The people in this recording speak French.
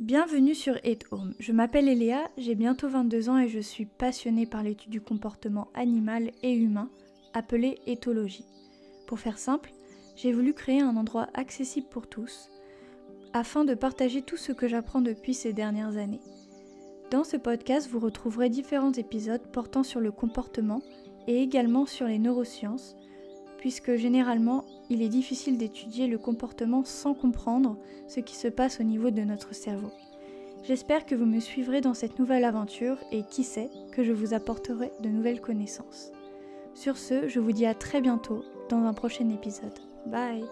Bienvenue sur It Home. Je m'appelle Eléa, j'ai bientôt 22 ans et je suis passionnée par l'étude du comportement animal et humain, appelée éthologie. Pour faire simple, j'ai voulu créer un endroit accessible pour tous, afin de partager tout ce que j'apprends depuis ces dernières années. Dans ce podcast, vous retrouverez différents épisodes portant sur le comportement et également sur les neurosciences, puisque généralement, il est difficile d'étudier le comportement sans comprendre ce qui se passe au niveau de notre cerveau. J'espère que vous me suivrez dans cette nouvelle aventure et qui sait que je vous apporterai de nouvelles connaissances. Sur ce, je vous dis à très bientôt dans un prochain épisode. Bye